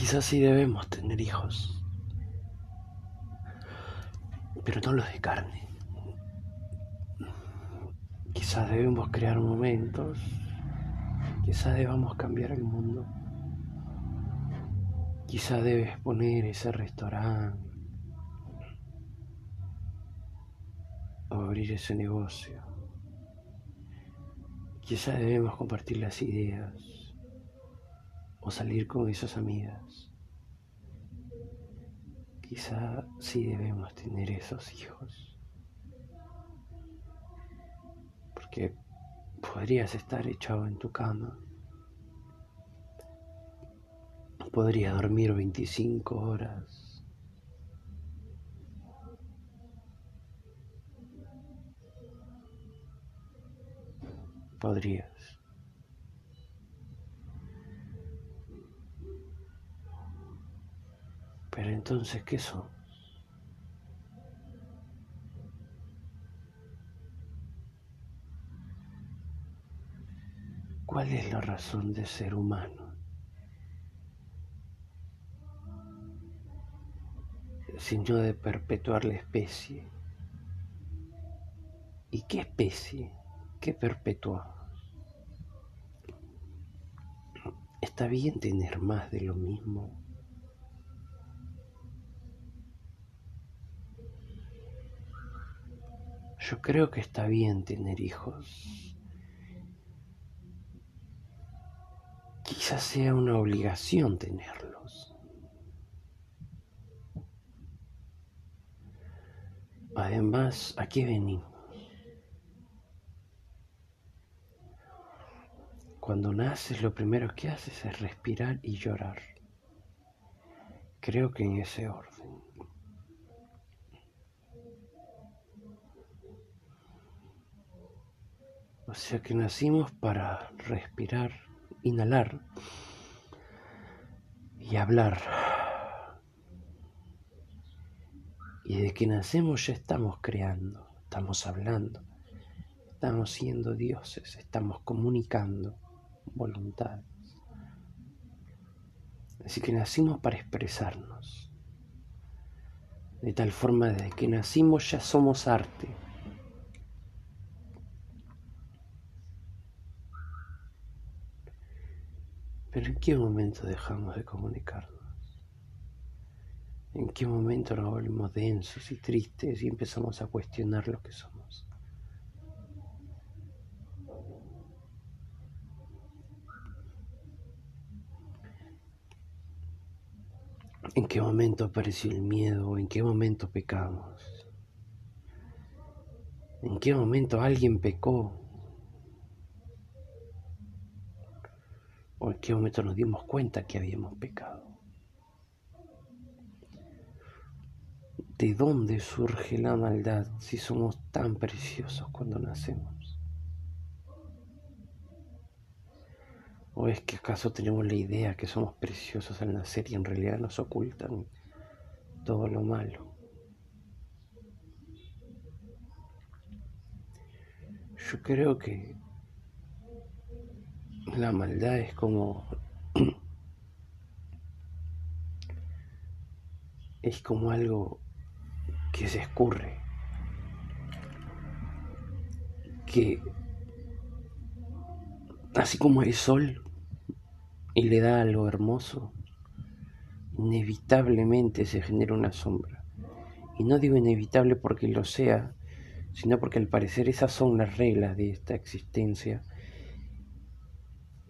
Quizás sí debemos tener hijos, pero no los de carne. Quizás debemos crear momentos, quizás debamos cambiar el mundo. Quizás debes poner ese restaurante o abrir ese negocio. Quizás debemos compartir las ideas o salir con esas amigas. Quizá sí debemos tener esos hijos. Porque podrías estar echado en tu cama. Podrías dormir 25 horas. Podrías. Pero entonces, ¿qué somos? ¿Cuál es la razón de ser humano? Sino de perpetuar la especie. ¿Y qué especie? ¿Qué perpetuamos? ¿Está bien tener más de lo mismo? Yo creo que está bien tener hijos. Quizás sea una obligación tenerlos. Además, ¿a qué venimos? Cuando naces lo primero que haces es respirar y llorar. Creo que en ese orden. O sea que nacimos para respirar, inhalar y hablar. Y de que nacemos ya estamos creando, estamos hablando, estamos siendo dioses, estamos comunicando voluntades. Así que nacimos para expresarnos. De tal forma, desde que nacimos ya somos arte. ¿En qué momento dejamos de comunicarnos? ¿En qué momento nos volvemos densos y tristes y empezamos a cuestionar lo que somos? ¿En qué momento apareció el miedo? ¿En qué momento pecamos? ¿En qué momento alguien pecó? ¿O en qué momento nos dimos cuenta que habíamos pecado? ¿De dónde surge la maldad si somos tan preciosos cuando nacemos? ¿O es que acaso tenemos la idea que somos preciosos al nacer y en realidad nos ocultan todo lo malo? Yo creo que la maldad es como es como algo que se escurre que así como el sol y le da algo hermoso inevitablemente se genera una sombra. Y no digo inevitable porque lo sea sino porque al parecer esas son las reglas de esta existencia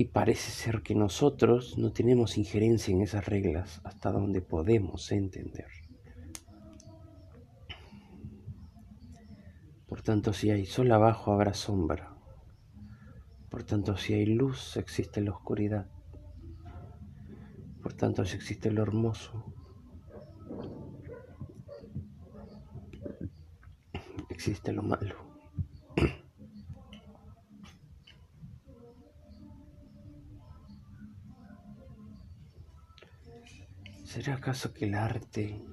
y parece ser que nosotros no tenemos injerencia en esas reglas hasta donde podemos entender. Por tanto, si hay sol abajo, habrá sombra. Por tanto, si hay luz, existe la oscuridad. Por tanto, si existe lo hermoso, existe lo malo. ¿Será acaso que el arte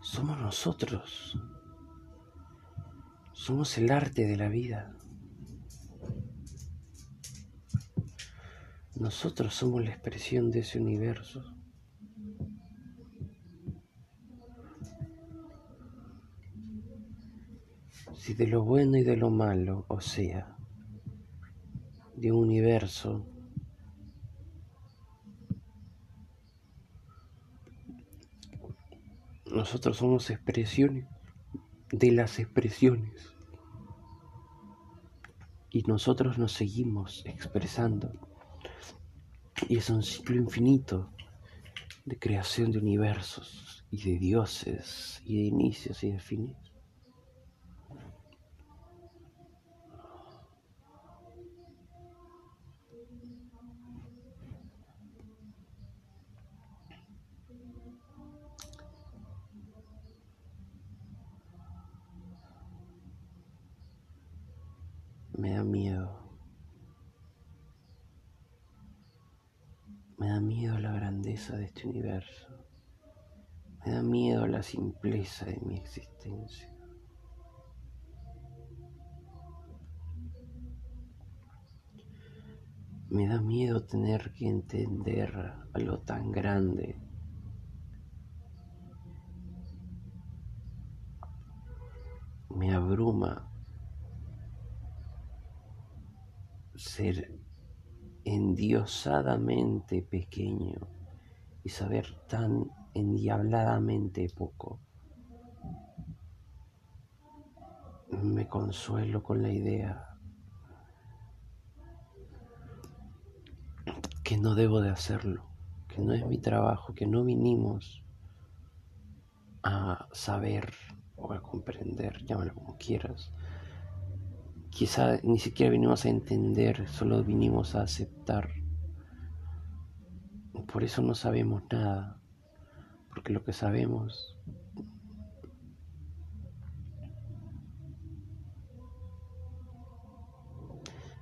somos nosotros? Somos el arte de la vida. Nosotros somos la expresión de ese universo. Si de lo bueno y de lo malo, o sea, de un universo nosotros somos expresiones de las expresiones y nosotros nos seguimos expresando y es un ciclo infinito de creación de universos y de dioses y de inicios y de fines. Me da miedo. Me da miedo la grandeza de este universo. Me da miedo la simpleza de mi existencia. Me da miedo tener que entender algo tan grande. Me abruma ser endiosadamente pequeño y saber tan endiabladamente poco. Me consuelo con la idea que no debo de hacerlo, que no es mi trabajo, que no vinimos a saber o a comprender, llámalo como quieras, Quizá ni siquiera vinimos a entender, solo vinimos a aceptar. Por eso no sabemos nada, porque lo que sabemos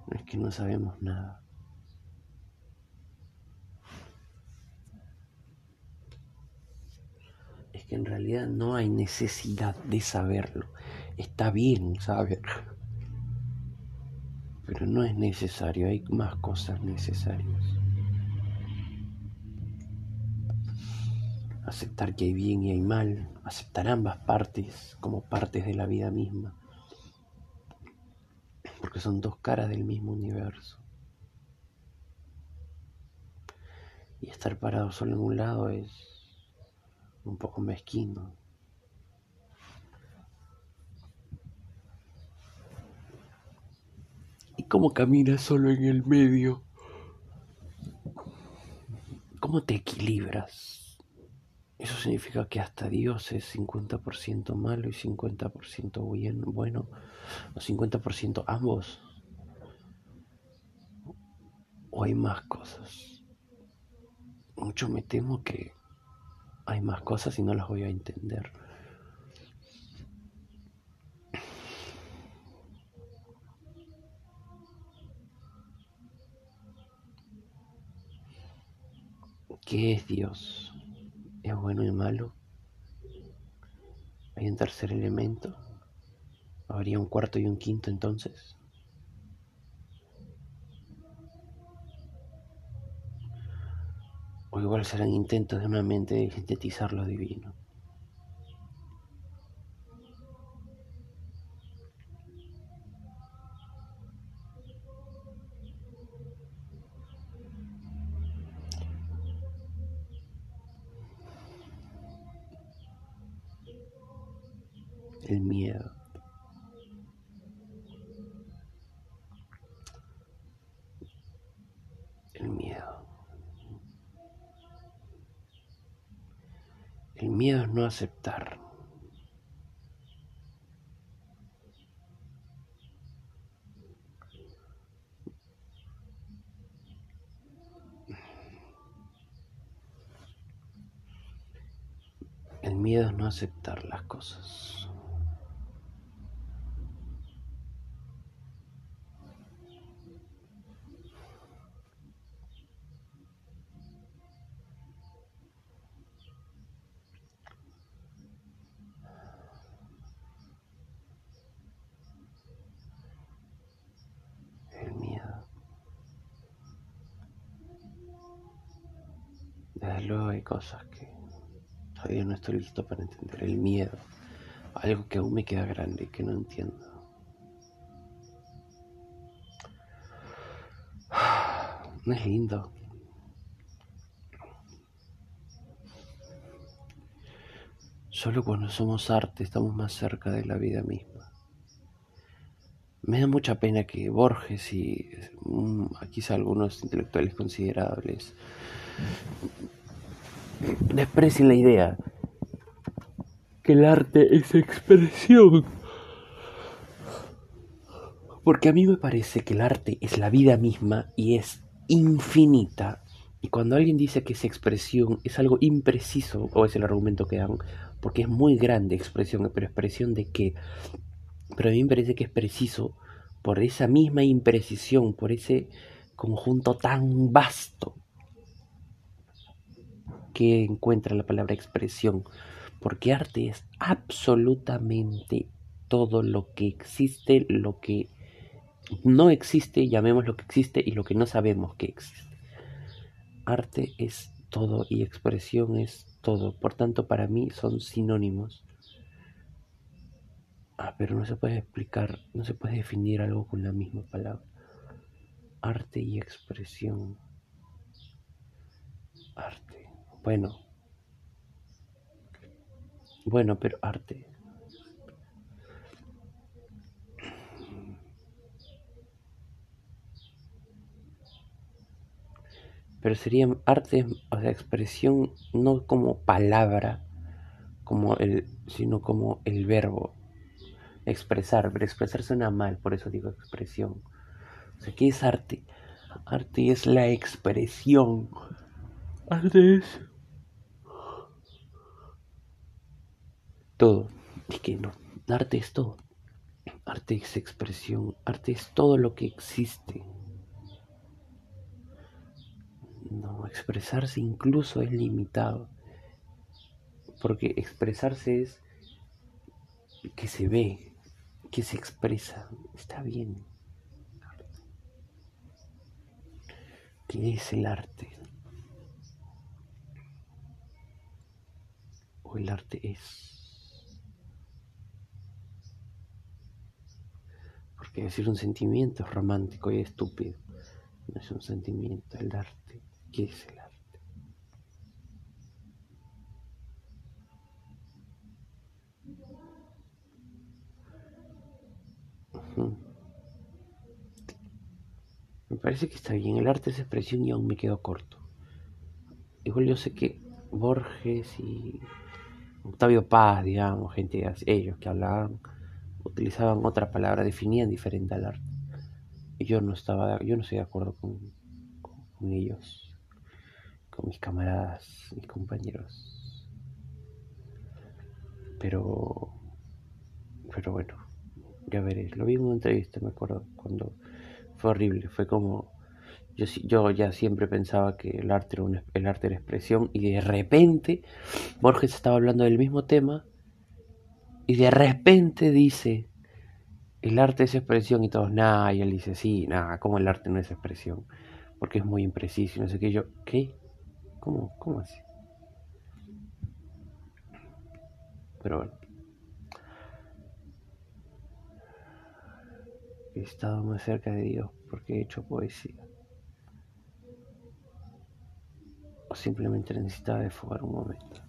no es que no sabemos nada. Es que en realidad no hay necesidad de saberlo. Está bien saber pero no es necesario, hay más cosas necesarias. Aceptar que hay bien y hay mal, aceptar ambas partes como partes de la vida misma, porque son dos caras del mismo universo. Y estar parado solo en un lado es un poco mezquino. Cómo caminas solo en el medio? ¿Cómo te equilibras? Eso significa que hasta Dios es 50% malo y 50% bueno, o 50% ambos. ¿O hay más cosas? Mucho me temo que hay más cosas y no las voy a entender. ¿Qué es Dios? ¿Es bueno y malo? ¿Hay un tercer elemento? ¿Habría un cuarto y un quinto entonces? O igual serán intentos de una mente de sintetizar lo divino. El miedo. El miedo. El miedo es no aceptar. El miedo es no aceptar las cosas. Luego hay cosas que todavía no estoy listo para entender. El miedo, algo que aún me queda grande y que no entiendo. No es lindo. Solo cuando somos arte estamos más cerca de la vida misma. Me da mucha pena que Borges y mm, quizá algunos intelectuales considerables desprecien la idea que el arte es expresión. Porque a mí me parece que el arte es la vida misma y es infinita. Y cuando alguien dice que es expresión, es algo impreciso, o es el argumento que dan, porque es muy grande expresión, pero expresión de qué. Pero a mí me parece que es preciso por esa misma imprecisión, por ese conjunto tan vasto que encuentra la palabra expresión, porque arte es absolutamente todo lo que existe, lo que no existe, llamemos lo que existe y lo que no sabemos que existe. Arte es todo y expresión es todo, por tanto para mí son sinónimos. Ah, pero no se puede explicar, no se puede definir algo con la misma palabra. Arte y expresión. Arte. Bueno. Bueno, pero arte. pero sería arte, o sea, expresión no como palabra, como el, sino como el verbo. Expresar, pero expresar suena mal, por eso digo expresión. O sea, ¿qué es arte? Arte es la expresión. Arte es todo. Y que no, arte es todo. Arte es expresión, arte es todo lo que existe. No, expresarse incluso es limitado. Porque expresarse es que se ve, que se expresa. Está bien. ¿Qué es el arte? O el arte es. Porque decir un sentimiento es romántico y estúpido. No es un sentimiento, el arte. ¿Qué es el arte? Me parece que está bien. El arte es expresión y aún me quedo corto. Igual yo sé que Borges y Octavio Paz, digamos, gente, ellos que hablaban, utilizaban otra palabra, definían diferente al arte. Y yo no estaba, yo no estoy de acuerdo con, con ellos con mis camaradas, mis compañeros. Pero, pero bueno, ya veréis. Lo vi en una entrevista, me acuerdo, cuando fue horrible. Fue como, yo, yo ya siempre pensaba que el arte, era una, el arte era expresión y de repente Borges estaba hablando del mismo tema y de repente dice, el arte es expresión y todos, nada, y él dice, sí, nada, como el arte no es expresión, porque es muy impreciso y no sé qué, yo, ¿qué? ¿Cómo, cómo así? Pero bueno. He estado más cerca de Dios porque he hecho poesía. O simplemente necesitaba desfogar un momento.